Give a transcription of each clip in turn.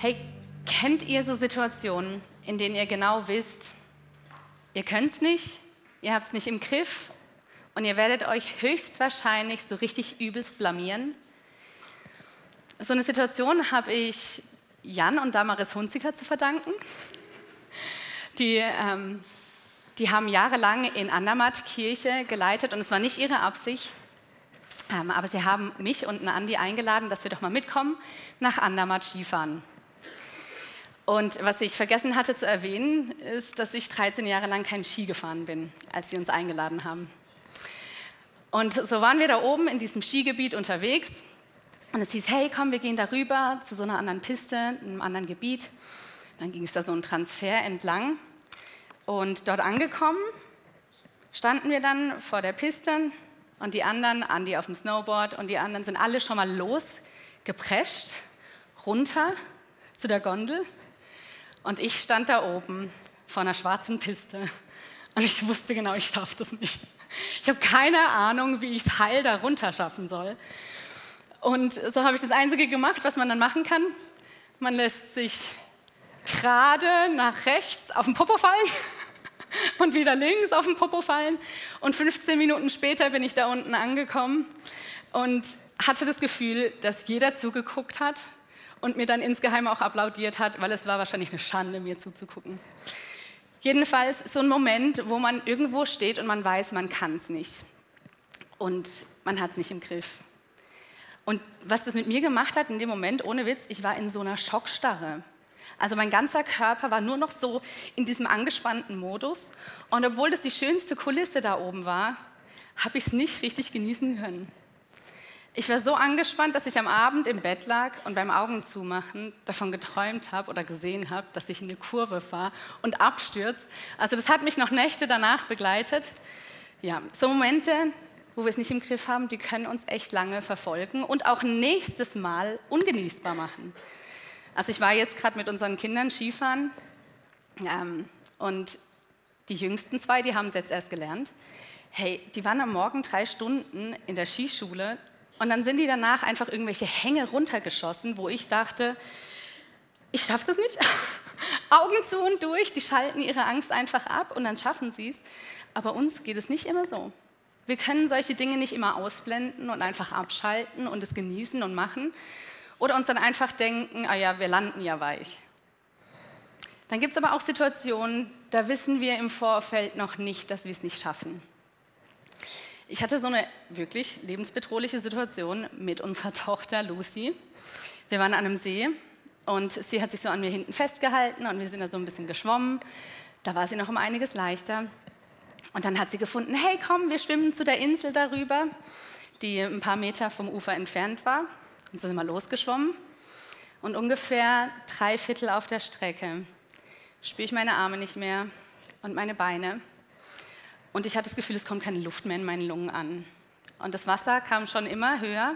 Hey, kennt ihr so Situationen, in denen ihr genau wisst, ihr könnt es nicht, ihr habt es nicht im Griff und ihr werdet euch höchstwahrscheinlich so richtig übelst blamieren? So eine Situation habe ich Jan und Damaris Hunziker zu verdanken. Die, ähm, die haben jahrelang in Andermatt Kirche geleitet und es war nicht ihre Absicht, ähm, aber sie haben mich und einen Andi eingeladen, dass wir doch mal mitkommen nach Andermatt Skifahren. Und was ich vergessen hatte zu erwähnen, ist, dass ich 13 Jahre lang kein Ski gefahren bin, als sie uns eingeladen haben. Und so waren wir da oben in diesem Skigebiet unterwegs und es hieß, hey, komm, wir gehen darüber zu so einer anderen Piste, einem anderen Gebiet. Dann ging es da so einen Transfer entlang. Und dort angekommen, standen wir dann vor der Piste und die anderen, Andi auf dem Snowboard und die anderen sind alle schon mal losgeprescht, runter zu der Gondel. Und ich stand da oben vor einer schwarzen Piste und ich wusste genau, ich schaffe das nicht. Ich habe keine Ahnung, wie ich es heil da runter schaffen soll. Und so habe ich das Einzige gemacht, was man dann machen kann. Man lässt sich gerade nach rechts auf den Popo fallen und wieder links auf den Popo fallen. Und 15 Minuten später bin ich da unten angekommen und hatte das Gefühl, dass jeder zugeguckt hat und mir dann insgeheim auch applaudiert hat, weil es war wahrscheinlich eine Schande, mir zuzugucken. Jedenfalls so ein Moment, wo man irgendwo steht und man weiß, man kann es nicht. Und man hat es nicht im Griff. Und was das mit mir gemacht hat in dem Moment, ohne Witz, ich war in so einer Schockstarre. Also mein ganzer Körper war nur noch so in diesem angespannten Modus. Und obwohl das die schönste Kulisse da oben war, habe ich es nicht richtig genießen können. Ich war so angespannt, dass ich am Abend im Bett lag und beim Augen zumachen davon geträumt habe oder gesehen habe, dass ich in eine Kurve fahre und abstürze. Also das hat mich noch Nächte danach begleitet. Ja, so Momente, wo wir es nicht im Griff haben, die können uns echt lange verfolgen und auch nächstes Mal ungenießbar machen. Also ich war jetzt gerade mit unseren Kindern Skifahren ähm, und die jüngsten zwei, die haben es jetzt erst gelernt. Hey, die waren am Morgen drei Stunden in der Skischule und dann sind die danach einfach irgendwelche Hänge runtergeschossen, wo ich dachte, ich schaffe das nicht. Augen zu und durch, die schalten ihre Angst einfach ab und dann schaffen sie es. Aber uns geht es nicht immer so. Wir können solche Dinge nicht immer ausblenden und einfach abschalten und es genießen und machen. Oder uns dann einfach denken, ah ja, wir landen ja weich. Dann gibt es aber auch Situationen, da wissen wir im Vorfeld noch nicht, dass wir es nicht schaffen. Ich hatte so eine wirklich lebensbedrohliche Situation mit unserer Tochter Lucy. Wir waren an einem See und sie hat sich so an mir hinten festgehalten und wir sind da so ein bisschen geschwommen. Da war sie noch um einiges leichter. Und dann hat sie gefunden, hey komm, wir schwimmen zu der Insel darüber, die ein paar Meter vom Ufer entfernt war. Und so sind wir losgeschwommen. Und ungefähr drei Viertel auf der Strecke spüre ich meine Arme nicht mehr und meine Beine. Und ich hatte das Gefühl, es kommt keine Luft mehr in meinen Lungen an. Und das Wasser kam schon immer höher.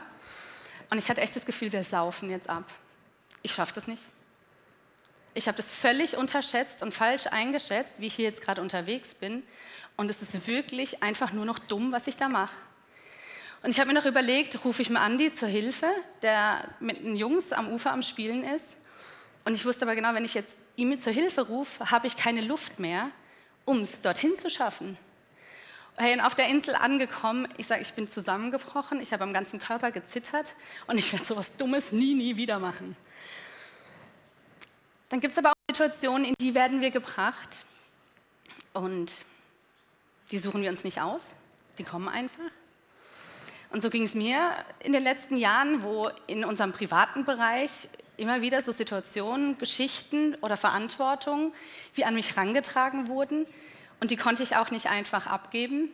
Und ich hatte echt das Gefühl, wir saufen jetzt ab. Ich schaffe das nicht. Ich habe das völlig unterschätzt und falsch eingeschätzt, wie ich hier jetzt gerade unterwegs bin. Und es ist wirklich einfach nur noch dumm, was ich da mache. Und ich habe mir noch überlegt, rufe ich mal Andi zur Hilfe, der mit den Jungs am Ufer am Spielen ist. Und ich wusste aber genau, wenn ich jetzt ihm zur Hilfe rufe, habe ich keine Luft mehr, um es dorthin zu schaffen. Und auf der Insel angekommen, ich sage, ich bin zusammengebrochen, ich habe am ganzen Körper gezittert und ich werde sowas Dummes nie, nie wieder machen. Dann gibt es aber auch Situationen, in die werden wir gebracht und die suchen wir uns nicht aus, die kommen einfach. Und so ging es mir in den letzten Jahren, wo in unserem privaten Bereich immer wieder so Situationen, Geschichten oder Verantwortung wie an mich herangetragen wurden und die konnte ich auch nicht einfach abgeben.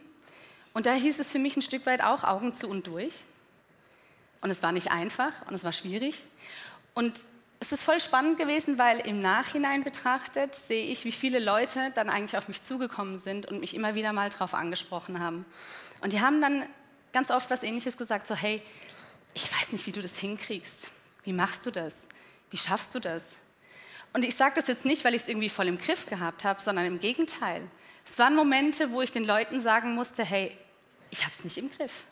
Und da hieß es für mich ein Stück weit auch Augen zu und durch. Und es war nicht einfach und es war schwierig. Und es ist voll spannend gewesen, weil im Nachhinein betrachtet sehe ich, wie viele Leute dann eigentlich auf mich zugekommen sind und mich immer wieder mal darauf angesprochen haben. Und die haben dann ganz oft was Ähnliches gesagt, so hey, ich weiß nicht, wie du das hinkriegst. Wie machst du das? Wie schaffst du das? Und ich sage das jetzt nicht, weil ich es irgendwie voll im Griff gehabt habe, sondern im Gegenteil. Es waren Momente, wo ich den Leuten sagen musste, hey, ich habe es nicht im Griff.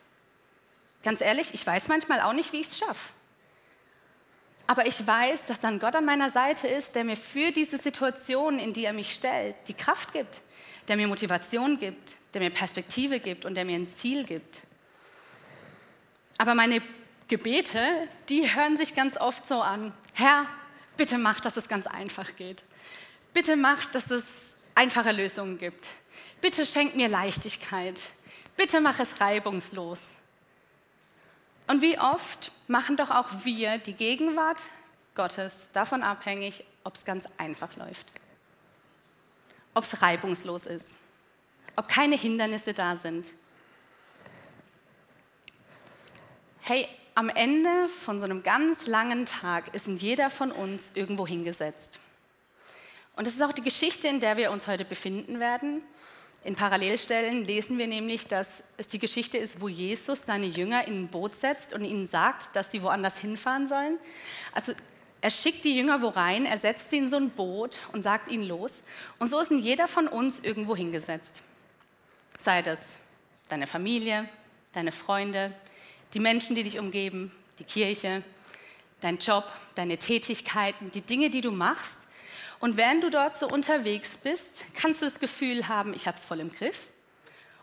Ganz ehrlich, ich weiß manchmal auch nicht, wie ich es schaffe. Aber ich weiß, dass dann Gott an meiner Seite ist, der mir für diese Situation, in die er mich stellt, die Kraft gibt, der mir Motivation gibt, der mir Perspektive gibt und der mir ein Ziel gibt. Aber meine Gebete, die hören sich ganz oft so an. Herr, bitte mach, dass es ganz einfach geht. Bitte mach, dass es einfache Lösungen gibt. Bitte schenk mir Leichtigkeit. Bitte mach es reibungslos. Und wie oft machen doch auch wir die Gegenwart Gottes davon abhängig, ob es ganz einfach läuft, ob es reibungslos ist, ob keine Hindernisse da sind. Hey, am Ende von so einem ganz langen Tag ist jeder von uns irgendwo hingesetzt. Und das ist auch die Geschichte, in der wir uns heute befinden werden. In Parallelstellen lesen wir nämlich, dass es die Geschichte ist, wo Jesus seine Jünger in ein Boot setzt und ihnen sagt, dass sie woanders hinfahren sollen. Also er schickt die Jünger wo rein, er setzt sie in so ein Boot und sagt ihnen los. Und so ist jeder von uns irgendwo hingesetzt. Sei das deine Familie, deine Freunde, die Menschen, die dich umgeben, die Kirche, dein Job, deine Tätigkeiten, die Dinge, die du machst. Und während du dort so unterwegs bist, kannst du das Gefühl haben, ich habe es voll im Griff.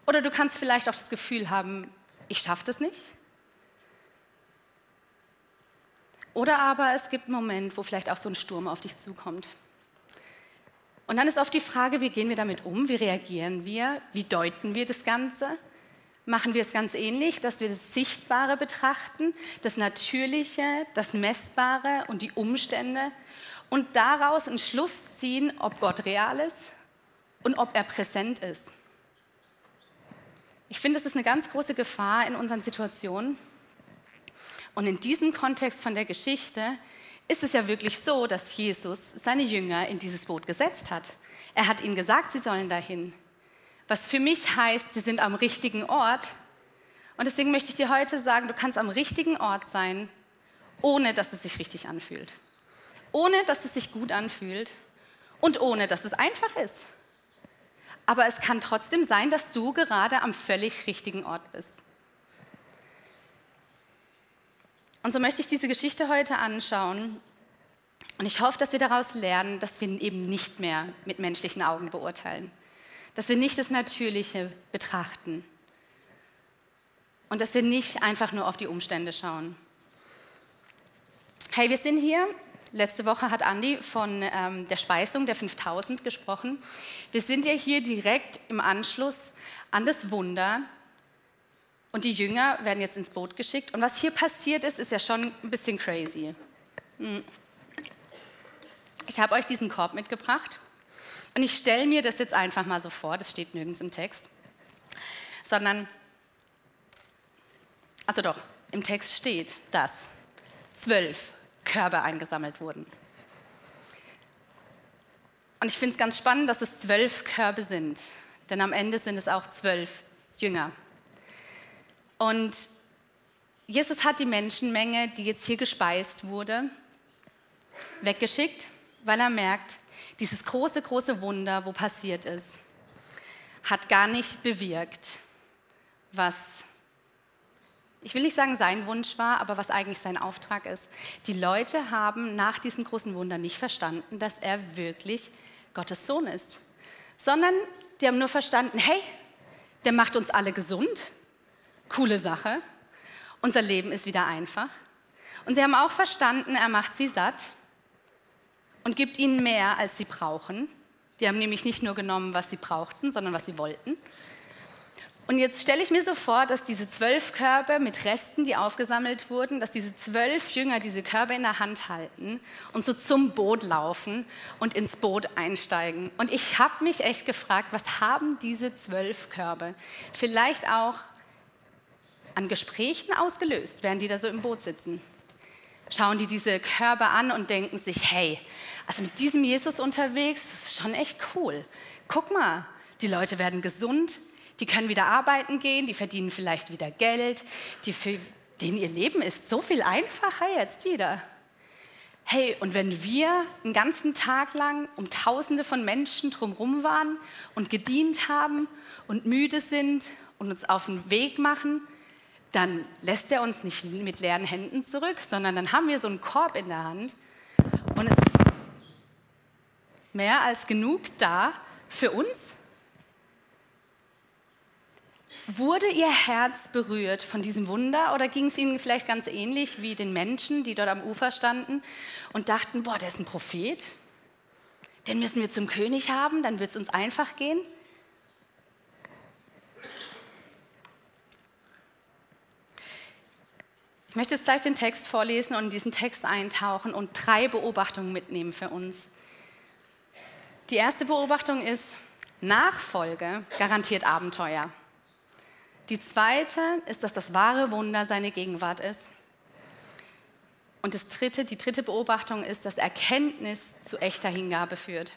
Oder du kannst vielleicht auch das Gefühl haben, ich schaffe das nicht. Oder aber es gibt einen Moment, wo vielleicht auch so ein Sturm auf dich zukommt. Und dann ist oft die Frage, wie gehen wir damit um, wie reagieren wir, wie deuten wir das Ganze? Machen wir es ganz ähnlich, dass wir das Sichtbare betrachten, das Natürliche, das Messbare und die Umstände und daraus einen Schluss ziehen, ob Gott real ist und ob er präsent ist. Ich finde, es ist eine ganz große Gefahr in unseren Situationen. Und in diesem Kontext von der Geschichte ist es ja wirklich so, dass Jesus seine Jünger in dieses Boot gesetzt hat. Er hat ihnen gesagt, sie sollen dahin. Was für mich heißt, sie sind am richtigen Ort. Und deswegen möchte ich dir heute sagen, du kannst am richtigen Ort sein, ohne dass es sich richtig anfühlt ohne dass es sich gut anfühlt und ohne dass es einfach ist. Aber es kann trotzdem sein, dass du gerade am völlig richtigen Ort bist. Und so möchte ich diese Geschichte heute anschauen. Und ich hoffe, dass wir daraus lernen, dass wir eben nicht mehr mit menschlichen Augen beurteilen. Dass wir nicht das Natürliche betrachten. Und dass wir nicht einfach nur auf die Umstände schauen. Hey, wir sind hier Letzte Woche hat Andi von ähm, der Speisung der 5000 gesprochen. Wir sind ja hier direkt im Anschluss an das Wunder und die Jünger werden jetzt ins Boot geschickt. Und was hier passiert ist, ist ja schon ein bisschen crazy. Hm. Ich habe euch diesen Korb mitgebracht und ich stelle mir das jetzt einfach mal so vor, das steht nirgends im Text, sondern, also doch, im Text steht, dass zwölf Körbe eingesammelt wurden. Und ich finde es ganz spannend, dass es zwölf Körbe sind, denn am Ende sind es auch zwölf Jünger. Und Jesus hat die Menschenmenge, die jetzt hier gespeist wurde, weggeschickt, weil er merkt, dieses große, große Wunder, wo passiert ist, hat gar nicht bewirkt, was ich will nicht sagen, sein Wunsch war, aber was eigentlich sein Auftrag ist. Die Leute haben nach diesem großen Wunder nicht verstanden, dass er wirklich Gottes Sohn ist, sondern die haben nur verstanden, hey, der macht uns alle gesund, coole Sache, unser Leben ist wieder einfach. Und sie haben auch verstanden, er macht sie satt und gibt ihnen mehr, als sie brauchen. Die haben nämlich nicht nur genommen, was sie brauchten, sondern was sie wollten. Und jetzt stelle ich mir so vor, dass diese zwölf Körbe mit Resten, die aufgesammelt wurden, dass diese zwölf Jünger diese Körbe in der Hand halten und so zum Boot laufen und ins Boot einsteigen. Und ich habe mich echt gefragt, was haben diese zwölf Körbe vielleicht auch an Gesprächen ausgelöst, während die da so im Boot sitzen? Schauen die diese Körbe an und denken sich, hey, also mit diesem Jesus unterwegs, das ist schon echt cool. Guck mal, die Leute werden gesund, die können wieder arbeiten gehen, die verdienen vielleicht wieder Geld, die für, denen ihr Leben ist so viel einfacher jetzt wieder. Hey, und wenn wir einen ganzen Tag lang um Tausende von Menschen drumherum waren und gedient haben und müde sind und uns auf den Weg machen, dann lässt er uns nicht mit leeren Händen zurück, sondern dann haben wir so einen Korb in der Hand und es ist mehr als genug da für uns. Wurde Ihr Herz berührt von diesem Wunder oder ging es Ihnen vielleicht ganz ähnlich wie den Menschen, die dort am Ufer standen und dachten, boah, der ist ein Prophet, den müssen wir zum König haben, dann wird es uns einfach gehen? Ich möchte jetzt gleich den Text vorlesen und in diesen Text eintauchen und drei Beobachtungen mitnehmen für uns. Die erste Beobachtung ist, Nachfolge garantiert Abenteuer. Die zweite ist, dass das wahre Wunder seine Gegenwart ist. Und das dritte, die dritte Beobachtung ist, dass Erkenntnis zu echter Hingabe führt.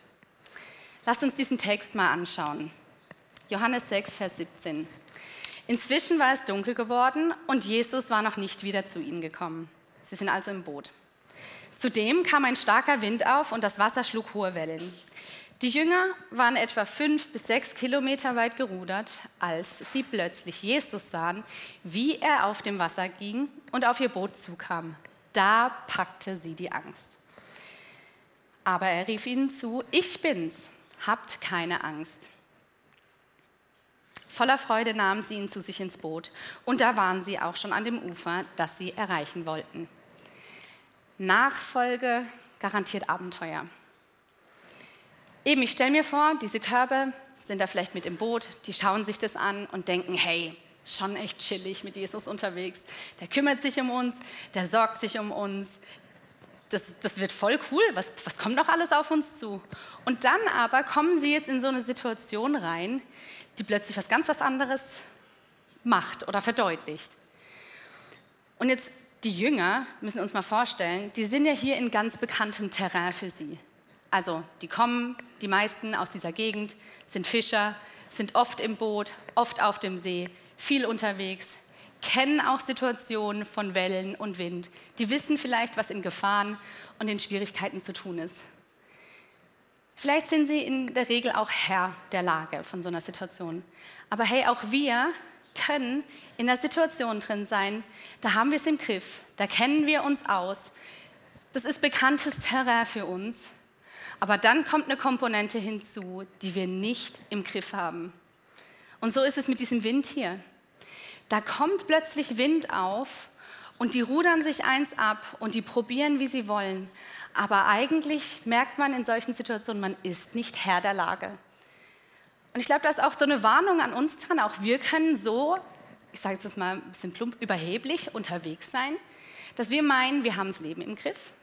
Lasst uns diesen Text mal anschauen. Johannes 6, Vers 17. Inzwischen war es dunkel geworden und Jesus war noch nicht wieder zu ihnen gekommen. Sie sind also im Boot. Zudem kam ein starker Wind auf und das Wasser schlug hohe Wellen. Die Jünger waren etwa fünf bis sechs Kilometer weit gerudert, als sie plötzlich Jesus sahen, wie er auf dem Wasser ging und auf ihr Boot zukam. Da packte sie die Angst. Aber er rief ihnen zu, ich bin's, habt keine Angst. Voller Freude nahmen sie ihn zu sich ins Boot und da waren sie auch schon an dem Ufer, das sie erreichen wollten. Nachfolge garantiert Abenteuer. Eben, ich stelle mir vor, diese Körper sind da vielleicht mit im Boot, die schauen sich das an und denken, hey, schon echt chillig mit Jesus unterwegs. Der kümmert sich um uns, der sorgt sich um uns. Das, das wird voll cool, was, was kommt noch alles auf uns zu? Und dann aber kommen sie jetzt in so eine Situation rein, die plötzlich was ganz was anderes macht oder verdeutlicht. Und jetzt die Jünger, müssen uns mal vorstellen, die sind ja hier in ganz bekanntem Terrain für sie. Also die kommen, die meisten aus dieser Gegend, sind Fischer, sind oft im Boot, oft auf dem See, viel unterwegs, kennen auch Situationen von Wellen und Wind. Die wissen vielleicht, was in Gefahren und in Schwierigkeiten zu tun ist. Vielleicht sind sie in der Regel auch Herr der Lage von so einer Situation. Aber hey, auch wir können in der Situation drin sein, da haben wir es im Griff, da kennen wir uns aus. Das ist bekanntes Terrain für uns. Aber dann kommt eine Komponente hinzu, die wir nicht im Griff haben. Und so ist es mit diesem Wind hier. Da kommt plötzlich Wind auf und die rudern sich eins ab und die probieren, wie sie wollen. Aber eigentlich merkt man in solchen Situationen, man ist nicht Herr der Lage. Und ich glaube, da ist auch so eine Warnung an uns dran. Auch wir können so, ich sage jetzt mal ein bisschen plump, überheblich unterwegs sein, dass wir meinen, wir haben das Leben im Griff.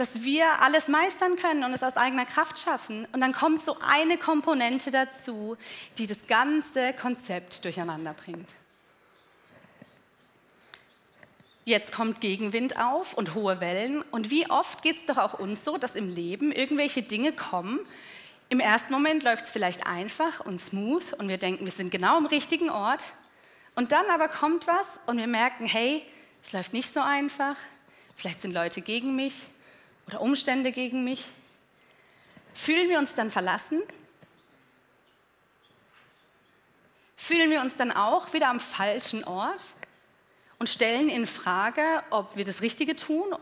Dass wir alles meistern können und es aus eigener Kraft schaffen. Und dann kommt so eine Komponente dazu, die das ganze Konzept durcheinander bringt. Jetzt kommt Gegenwind auf und hohe Wellen. Und wie oft geht es doch auch uns so, dass im Leben irgendwelche Dinge kommen. Im ersten Moment läuft es vielleicht einfach und smooth und wir denken, wir sind genau am richtigen Ort. Und dann aber kommt was und wir merken, hey, es läuft nicht so einfach. Vielleicht sind Leute gegen mich oder Umstände gegen mich. Fühlen wir uns dann verlassen? Fühlen wir uns dann auch wieder am falschen Ort? und stellen in Frage, ob wir das Richtige tun.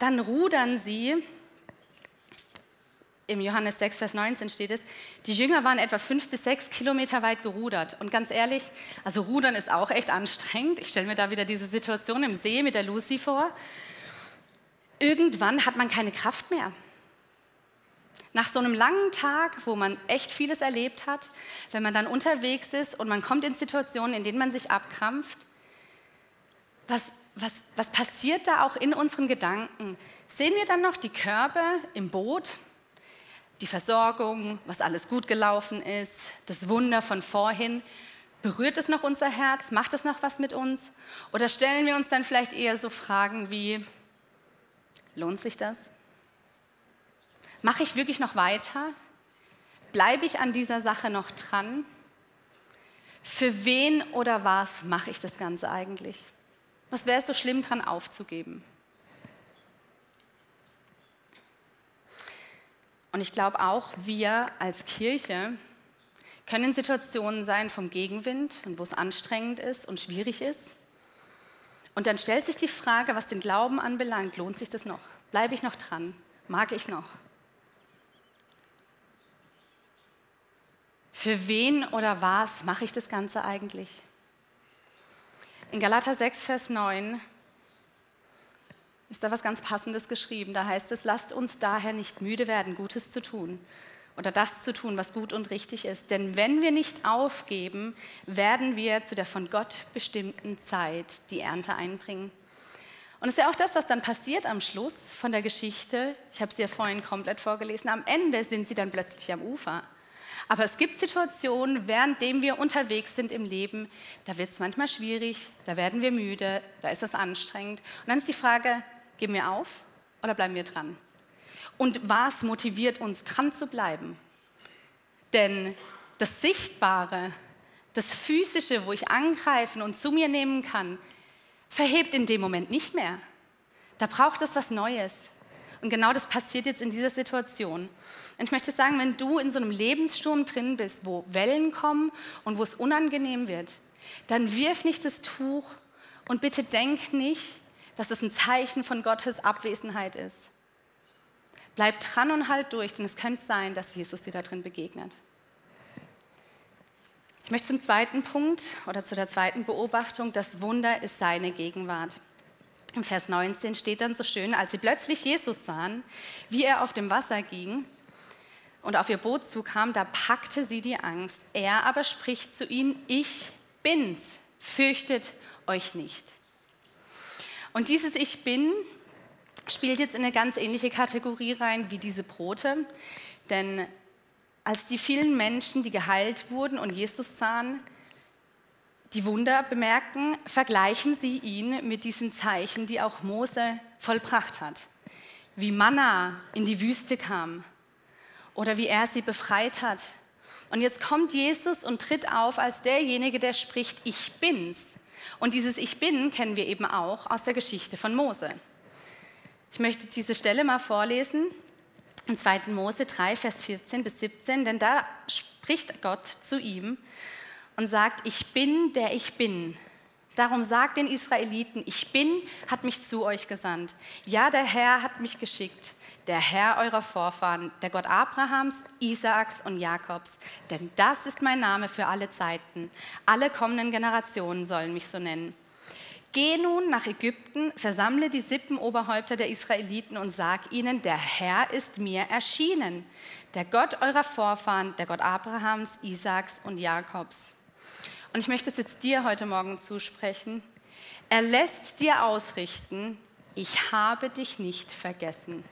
Dann rudern sie. Im Johannes 6, Vers 19 steht es, die Jünger waren etwa fünf bis sechs Kilometer weit gerudert. Und ganz ehrlich, also rudern ist auch echt anstrengend. Ich stelle mir da wieder diese Situation im See mit der Lucy vor. Irgendwann hat man keine Kraft mehr. Nach so einem langen Tag, wo man echt vieles erlebt hat, wenn man dann unterwegs ist und man kommt in Situationen, in denen man sich abkrampft, was, was, was passiert da auch in unseren Gedanken? Sehen wir dann noch die Körper im Boot, die Versorgung, was alles gut gelaufen ist, das Wunder von vorhin? Berührt es noch unser Herz? Macht es noch was mit uns? Oder stellen wir uns dann vielleicht eher so Fragen wie, lohnt sich das? Mache ich wirklich noch weiter? Bleibe ich an dieser Sache noch dran? Für wen oder was mache ich das Ganze eigentlich? Was wäre es so schlimm dran aufzugeben? Und ich glaube auch, wir als Kirche, können Situationen sein vom Gegenwind und wo es anstrengend ist und schwierig ist. Und dann stellt sich die Frage, was den Glauben anbelangt, lohnt sich das noch? Bleibe ich noch dran? Mag ich noch? Für wen oder was mache ich das Ganze eigentlich? In Galater 6, Vers 9 ist da was ganz Passendes geschrieben. Da heißt es, lasst uns daher nicht müde werden, Gutes zu tun oder das zu tun, was gut und richtig ist. Denn wenn wir nicht aufgeben, werden wir zu der von Gott bestimmten Zeit die Ernte einbringen. Und es ist ja auch das, was dann passiert am Schluss von der Geschichte. Ich habe sie ja vorhin komplett vorgelesen. Am Ende sind sie dann plötzlich am Ufer. Aber es gibt Situationen, währenddem wir unterwegs sind im Leben, da wird es manchmal schwierig, da werden wir müde, da ist es anstrengend. Und dann ist die Frage, Geben wir auf oder bleiben wir dran? Und was motiviert uns, dran zu bleiben? Denn das Sichtbare, das Physische, wo ich angreifen und zu mir nehmen kann, verhebt in dem Moment nicht mehr. Da braucht es was Neues. Und genau das passiert jetzt in dieser Situation. Und ich möchte sagen, wenn du in so einem Lebenssturm drin bist, wo Wellen kommen und wo es unangenehm wird, dann wirf nicht das Tuch und bitte denk nicht, dass es ein Zeichen von Gottes Abwesenheit ist. Bleib dran und halt durch, denn es könnte sein, dass Jesus dir da drin begegnet. Ich möchte zum zweiten Punkt oder zu der zweiten Beobachtung, das Wunder ist seine Gegenwart. Im Vers 19 steht dann so schön, als sie plötzlich Jesus sahen, wie er auf dem Wasser ging und auf ihr Boot zukam, da packte sie die Angst. Er aber spricht zu ihnen, ich bin's, fürchtet euch nicht. Und dieses Ich bin spielt jetzt in eine ganz ähnliche Kategorie rein wie diese Brote. Denn als die vielen Menschen, die geheilt wurden und Jesus sahen, die Wunder bemerken, vergleichen sie ihn mit diesen Zeichen, die auch Mose vollbracht hat. Wie Manna in die Wüste kam oder wie er sie befreit hat. Und jetzt kommt Jesus und tritt auf als derjenige, der spricht, ich bin's. Und dieses Ich bin kennen wir eben auch aus der Geschichte von Mose. Ich möchte diese Stelle mal vorlesen, im 2. Mose 3, Vers 14 bis 17, denn da spricht Gott zu ihm und sagt, ich bin, der ich bin. Darum sagt den Israeliten, ich bin, hat mich zu euch gesandt. Ja, der Herr hat mich geschickt der Herr eurer Vorfahren, der Gott Abrahams, Isaaks und Jakobs. Denn das ist mein Name für alle Zeiten. Alle kommenden Generationen sollen mich so nennen. Geh nun nach Ägypten, versammle die Sippenoberhäupter der Israeliten und sag ihnen, der Herr ist mir erschienen, der Gott eurer Vorfahren, der Gott Abrahams, Isaaks und Jakobs. Und ich möchte es jetzt dir heute Morgen zusprechen. Er lässt dir ausrichten, ich habe dich nicht vergessen.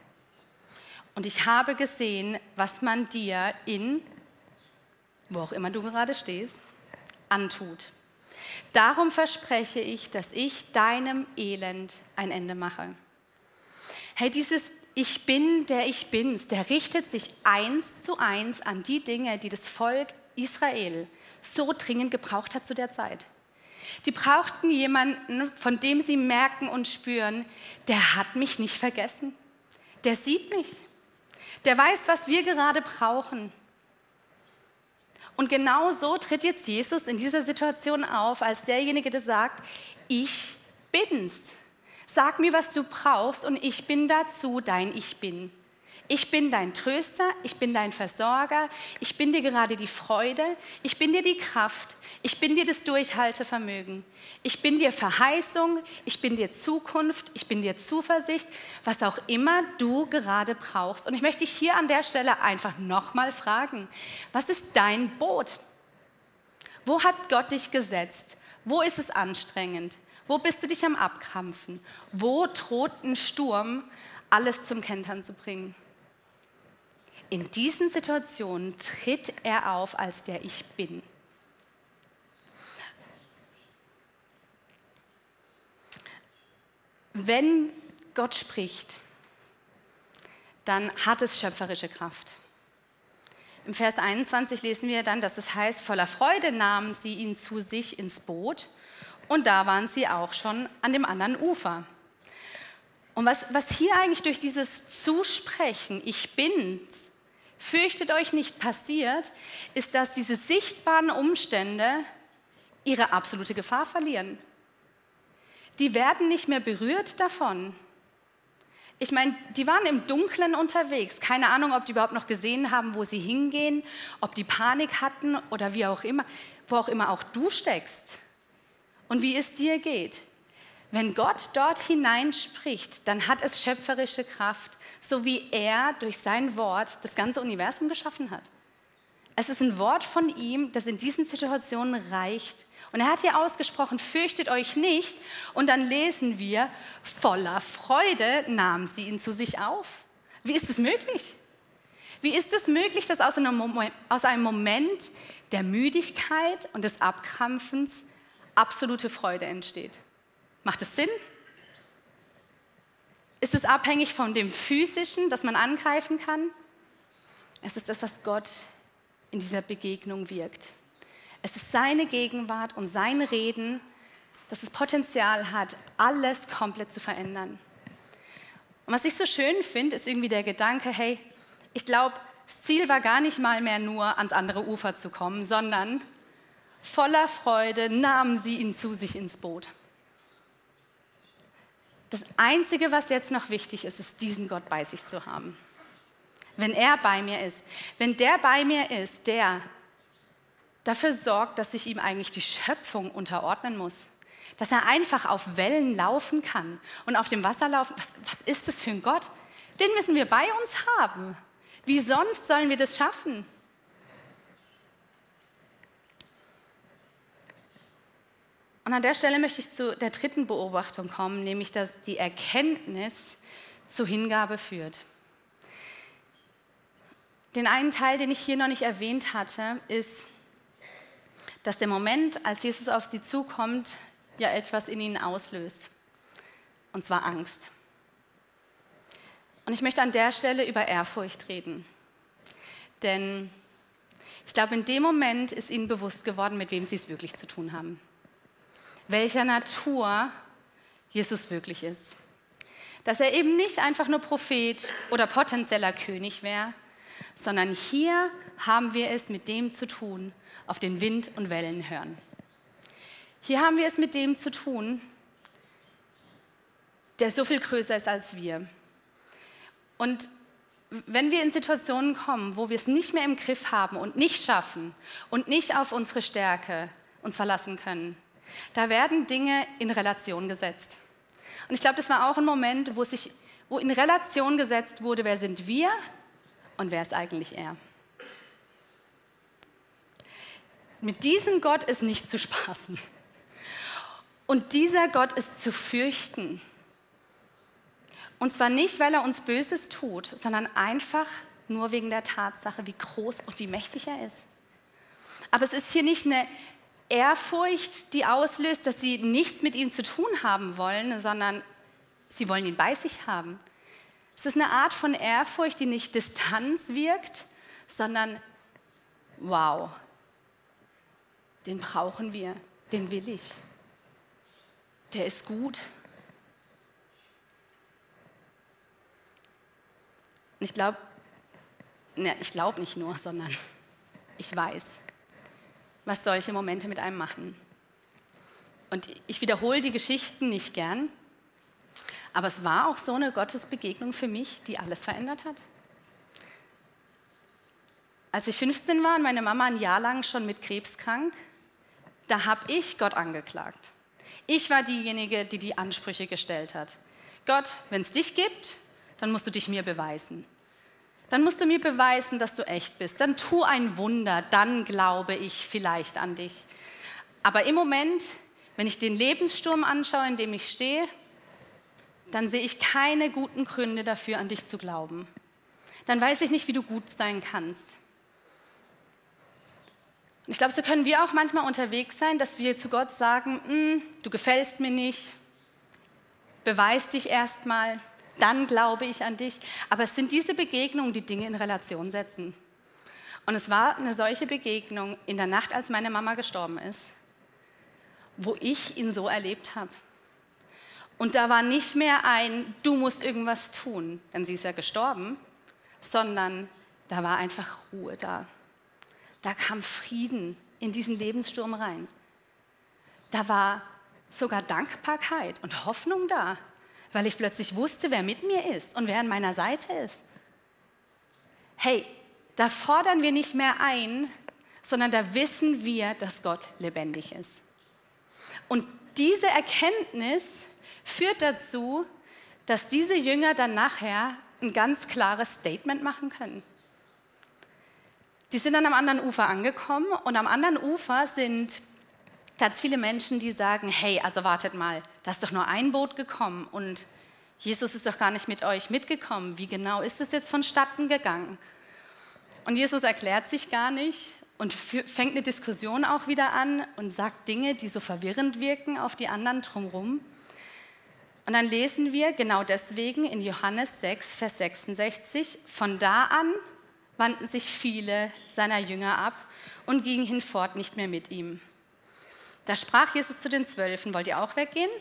Und ich habe gesehen, was man dir in, wo auch immer du gerade stehst, antut. Darum verspreche ich, dass ich deinem Elend ein Ende mache. Hey, dieses Ich bin, der ich bin's, der richtet sich eins zu eins an die Dinge, die das Volk Israel so dringend gebraucht hat zu der Zeit. Die brauchten jemanden, von dem sie merken und spüren, der hat mich nicht vergessen, der sieht mich, der weiß, was wir gerade brauchen. Und genau so tritt jetzt Jesus in dieser Situation auf, als derjenige, der sagt, ich bin's. Sag mir, was du brauchst und ich bin dazu dein Ich bin. Ich bin dein Tröster, ich bin dein Versorger, ich bin dir gerade die Freude, ich bin dir die Kraft, ich bin dir das Durchhaltevermögen, ich bin dir Verheißung, ich bin dir Zukunft, ich bin dir Zuversicht, was auch immer du gerade brauchst. Und ich möchte dich hier an der Stelle einfach nochmal fragen, was ist dein Boot? Wo hat Gott dich gesetzt? Wo ist es anstrengend? Wo bist du dich am Abkrampfen? Wo droht ein Sturm, alles zum Kentern zu bringen? In diesen Situationen tritt er auf als der Ich bin. Wenn Gott spricht, dann hat es schöpferische Kraft. Im Vers 21 lesen wir dann, dass es heißt, voller Freude nahmen sie ihn zu sich ins Boot und da waren sie auch schon an dem anderen Ufer. Und was, was hier eigentlich durch dieses Zusprechen, ich bin's, fürchtet euch nicht passiert, ist, dass diese sichtbaren Umstände ihre absolute Gefahr verlieren. Die werden nicht mehr berührt davon. Ich meine, die waren im Dunkeln unterwegs. Keine Ahnung, ob die überhaupt noch gesehen haben, wo sie hingehen, ob die Panik hatten oder wie auch immer, wo auch immer auch du steckst und wie es dir geht. Wenn Gott dort hineinspricht, dann hat es schöpferische Kraft, so wie er durch sein Wort das ganze Universum geschaffen hat. Es ist ein Wort von ihm, das in diesen Situationen reicht. Und er hat hier ausgesprochen, fürchtet euch nicht. Und dann lesen wir, voller Freude nahmen sie ihn zu sich auf. Wie ist es möglich? Wie ist es möglich, dass aus einem, Moment, aus einem Moment der Müdigkeit und des Abkrampfens absolute Freude entsteht? Macht es Sinn? Ist es abhängig von dem Physischen, das man angreifen kann? Es ist das, was Gott in dieser Begegnung wirkt. Es ist seine Gegenwart und sein Reden, das das Potenzial hat, alles komplett zu verändern. Und was ich so schön finde, ist irgendwie der Gedanke, hey, ich glaube, das Ziel war gar nicht mal mehr nur ans andere Ufer zu kommen, sondern voller Freude nahmen sie ihn zu sich ins Boot. Das Einzige, was jetzt noch wichtig ist, ist, diesen Gott bei sich zu haben wenn er bei mir ist, wenn der bei mir ist, der dafür sorgt, dass sich ihm eigentlich die Schöpfung unterordnen muss, dass er einfach auf Wellen laufen kann und auf dem Wasser laufen, was, was ist das für ein Gott? Den müssen wir bei uns haben. Wie sonst sollen wir das schaffen? Und an der Stelle möchte ich zu der dritten Beobachtung kommen, nämlich dass die Erkenntnis zur Hingabe führt. Den einen Teil, den ich hier noch nicht erwähnt hatte, ist, dass der Moment, als Jesus auf sie zukommt, ja etwas in ihnen auslöst. Und zwar Angst. Und ich möchte an der Stelle über Ehrfurcht reden. Denn ich glaube, in dem Moment ist ihnen bewusst geworden, mit wem sie es wirklich zu tun haben. Welcher Natur Jesus wirklich ist. Dass er eben nicht einfach nur Prophet oder potenzieller König wäre, sondern hier haben wir es mit dem zu tun, auf den Wind und Wellen hören. Hier haben wir es mit dem zu tun, der so viel größer ist als wir. Und wenn wir in Situationen kommen, wo wir es nicht mehr im Griff haben und nicht schaffen und nicht auf unsere Stärke uns verlassen können, da werden Dinge in Relation gesetzt. Und ich glaube, das war auch ein Moment, wo, sich, wo in Relation gesetzt wurde, wer sind wir und wer ist eigentlich er? Mit diesem Gott ist nicht zu spaßen. Und dieser Gott ist zu fürchten. Und zwar nicht, weil er uns Böses tut, sondern einfach nur wegen der Tatsache, wie groß und wie mächtig er ist. Aber es ist hier nicht eine Ehrfurcht, die auslöst, dass sie nichts mit ihm zu tun haben wollen, sondern sie wollen ihn bei sich haben. Es ist eine Art von Ehrfurcht, die nicht Distanz wirkt, sondern wow, den brauchen wir, den will ich. Der ist gut. Und ich glaube, ne, ich glaube nicht nur, sondern ich weiß, was solche Momente mit einem machen. Und ich wiederhole die Geschichten nicht gern, aber es war auch so eine Gottesbegegnung für mich, die alles verändert hat. Als ich 15 war und meine Mama ein Jahr lang schon mit Krebs krank, da habe ich Gott angeklagt. Ich war diejenige, die die Ansprüche gestellt hat. Gott, wenn es dich gibt, dann musst du dich mir beweisen. Dann musst du mir beweisen, dass du echt bist. Dann tu ein Wunder, dann glaube ich vielleicht an dich. Aber im Moment, wenn ich den Lebenssturm anschaue, in dem ich stehe, dann sehe ich keine guten Gründe dafür, an dich zu glauben. Dann weiß ich nicht, wie du gut sein kannst. Und ich glaube, so können wir auch manchmal unterwegs sein, dass wir zu Gott sagen, hm, du gefällst mir nicht, beweis dich erstmal, dann glaube ich an dich. Aber es sind diese Begegnungen, die Dinge in Relation setzen. Und es war eine solche Begegnung in der Nacht, als meine Mama gestorben ist, wo ich ihn so erlebt habe. Und da war nicht mehr ein, du musst irgendwas tun, denn sie ist ja gestorben, sondern da war einfach Ruhe da. Da kam Frieden in diesen Lebenssturm rein. Da war sogar Dankbarkeit und Hoffnung da, weil ich plötzlich wusste, wer mit mir ist und wer an meiner Seite ist. Hey, da fordern wir nicht mehr ein, sondern da wissen wir, dass Gott lebendig ist. Und diese Erkenntnis führt dazu, dass diese Jünger dann nachher ein ganz klares Statement machen können. Die sind dann am anderen Ufer angekommen und am anderen Ufer sind ganz viele Menschen, die sagen, hey, also wartet mal, da ist doch nur ein Boot gekommen und Jesus ist doch gar nicht mit euch mitgekommen. Wie genau ist es jetzt vonstatten gegangen? Und Jesus erklärt sich gar nicht und fängt eine Diskussion auch wieder an und sagt Dinge, die so verwirrend wirken auf die anderen drumherum. Und dann lesen wir genau deswegen in Johannes 6, Vers 66, von da an wandten sich viele seiner Jünger ab und gingen hinfort nicht mehr mit ihm. Da sprach Jesus zu den Zwölfen, wollt ihr auch weggehen?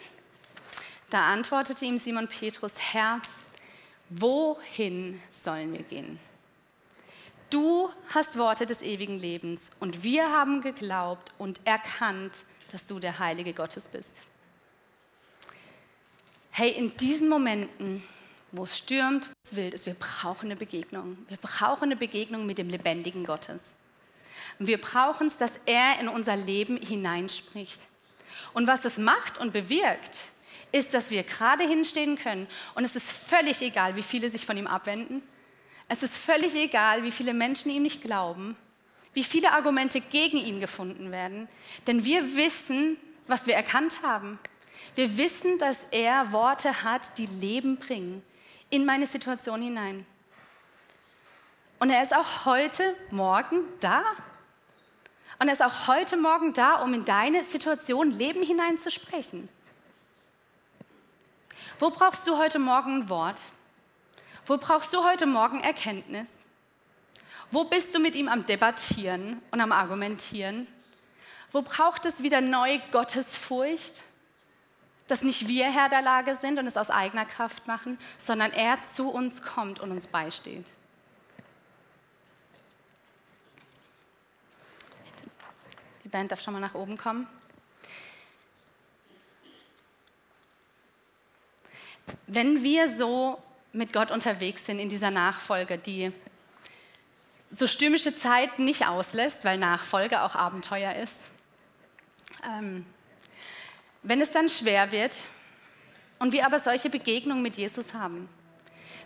Da antwortete ihm Simon Petrus, Herr, wohin sollen wir gehen? Du hast Worte des ewigen Lebens und wir haben geglaubt und erkannt, dass du der Heilige Gottes bist. Hey, in diesen Momenten, wo es stürmt, wo es wild ist, wir brauchen eine Begegnung. Wir brauchen eine Begegnung mit dem lebendigen Gottes. Und wir brauchen es, dass er in unser Leben hineinspricht. Und was es macht und bewirkt, ist, dass wir gerade hinstehen können und es ist völlig egal, wie viele sich von ihm abwenden es ist völlig egal, wie viele Menschen ihm nicht glauben, wie viele Argumente gegen ihn gefunden werden, denn wir wissen, was wir erkannt haben. Wir wissen, dass er Worte hat, die Leben bringen in meine Situation hinein. Und er ist auch heute Morgen da. Und er ist auch heute Morgen da, um in deine Situation Leben hineinzusprechen. Wo brauchst du heute Morgen ein Wort? Wo brauchst du heute Morgen Erkenntnis? Wo bist du mit ihm am Debattieren und am Argumentieren? Wo braucht es wieder neu Gottesfurcht? Dass nicht wir Herr der Lage sind und es aus eigener Kraft machen, sondern er zu uns kommt und uns beisteht. Die Band darf schon mal nach oben kommen. Wenn wir so mit Gott unterwegs sind in dieser Nachfolge, die so stürmische Zeiten nicht auslässt, weil Nachfolge auch Abenteuer ist. Ähm, wenn es dann schwer wird und wir aber solche Begegnungen mit Jesus haben,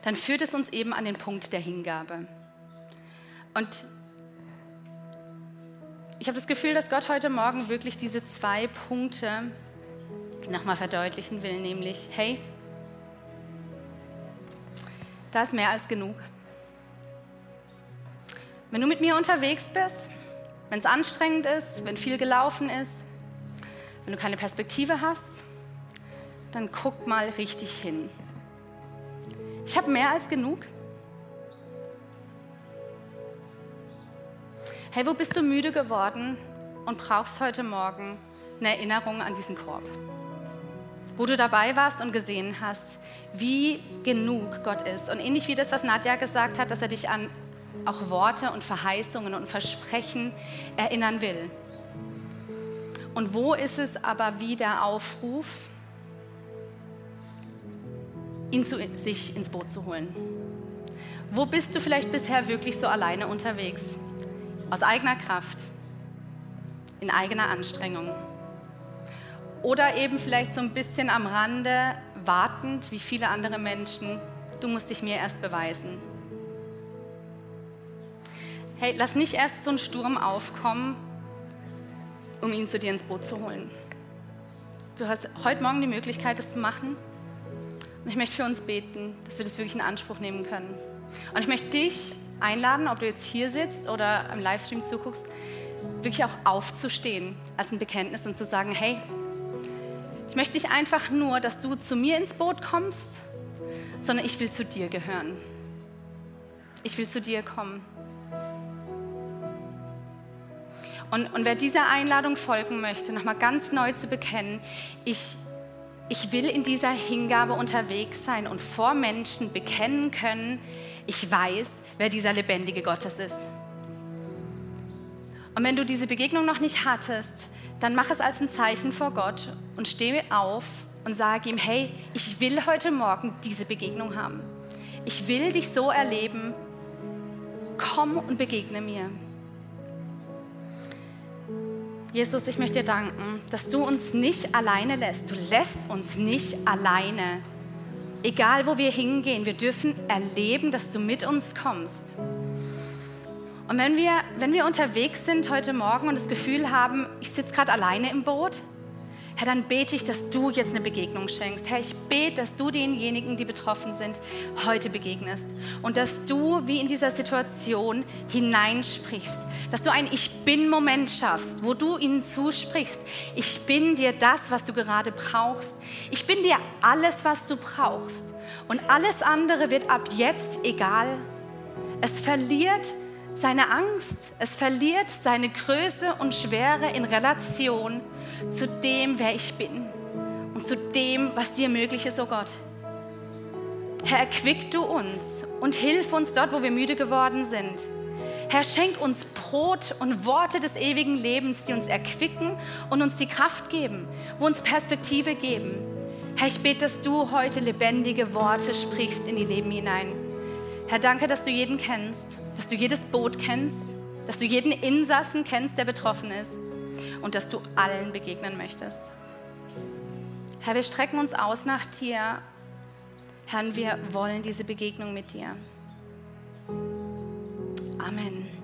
dann führt es uns eben an den Punkt der Hingabe. Und ich habe das Gefühl, dass Gott heute Morgen wirklich diese zwei Punkte nochmal verdeutlichen will, nämlich, hey, da ist mehr als genug. Wenn du mit mir unterwegs bist, wenn es anstrengend ist, wenn viel gelaufen ist, wenn du keine Perspektive hast, dann guck mal richtig hin. Ich habe mehr als genug. Hey, wo bist du müde geworden und brauchst heute Morgen eine Erinnerung an diesen Korb? wo du dabei warst und gesehen hast, wie genug Gott ist. Und ähnlich wie das, was Nadja gesagt hat, dass er dich an auch Worte und Verheißungen und Versprechen erinnern will. Und wo ist es aber wie der Aufruf, ihn zu sich ins Boot zu holen? Wo bist du vielleicht bisher wirklich so alleine unterwegs? Aus eigener Kraft, in eigener Anstrengung. Oder eben vielleicht so ein bisschen am Rande, wartend, wie viele andere Menschen, du musst dich mir erst beweisen. Hey, lass nicht erst so ein Sturm aufkommen, um ihn zu dir ins Boot zu holen. Du hast heute Morgen die Möglichkeit, das zu machen. Und ich möchte für uns beten, dass wir das wirklich in Anspruch nehmen können. Und ich möchte dich einladen, ob du jetzt hier sitzt oder im Livestream zuguckst, wirklich auch aufzustehen als ein Bekenntnis und zu sagen, hey, ich möchte nicht einfach nur, dass du zu mir ins Boot kommst, sondern ich will zu dir gehören. Ich will zu dir kommen. Und, und wer dieser Einladung folgen möchte, nochmal ganz neu zu bekennen, ich, ich will in dieser Hingabe unterwegs sein und vor Menschen bekennen können, ich weiß, wer dieser lebendige Gottes ist. Und wenn du diese Begegnung noch nicht hattest, dann mach es als ein Zeichen vor Gott und stehe auf und sage ihm, hey, ich will heute Morgen diese Begegnung haben. Ich will dich so erleben. Komm und begegne mir. Jesus, ich möchte dir danken, dass du uns nicht alleine lässt. Du lässt uns nicht alleine. Egal, wo wir hingehen, wir dürfen erleben, dass du mit uns kommst. Und wenn wir, wenn wir unterwegs sind heute Morgen und das Gefühl haben, ich sitze gerade alleine im Boot, Herr, dann bete ich, dass du jetzt eine Begegnung schenkst. Herr, ich bete, dass du denjenigen, die betroffen sind, heute begegnest. Und dass du wie in dieser Situation hineinsprichst. Dass du einen Ich bin-Moment schaffst, wo du ihnen zusprichst. Ich bin dir das, was du gerade brauchst. Ich bin dir alles, was du brauchst. Und alles andere wird ab jetzt egal. Es verliert seine Angst, es verliert seine Größe und Schwere in Relation zu dem, wer ich bin und zu dem, was dir möglich ist, oh Gott. Herr, erquick du uns und hilf uns dort, wo wir müde geworden sind. Herr, schenk uns Brot und Worte des ewigen Lebens, die uns erquicken und uns die Kraft geben, wo uns Perspektive geben. Herr, ich bete, dass du heute lebendige Worte sprichst in die Leben hinein. Herr, danke, dass du jeden kennst du jedes Boot kennst, dass du jeden Insassen kennst, der betroffen ist und dass du allen begegnen möchtest. Herr, wir strecken uns aus nach dir. Herr, wir wollen diese Begegnung mit dir. Amen.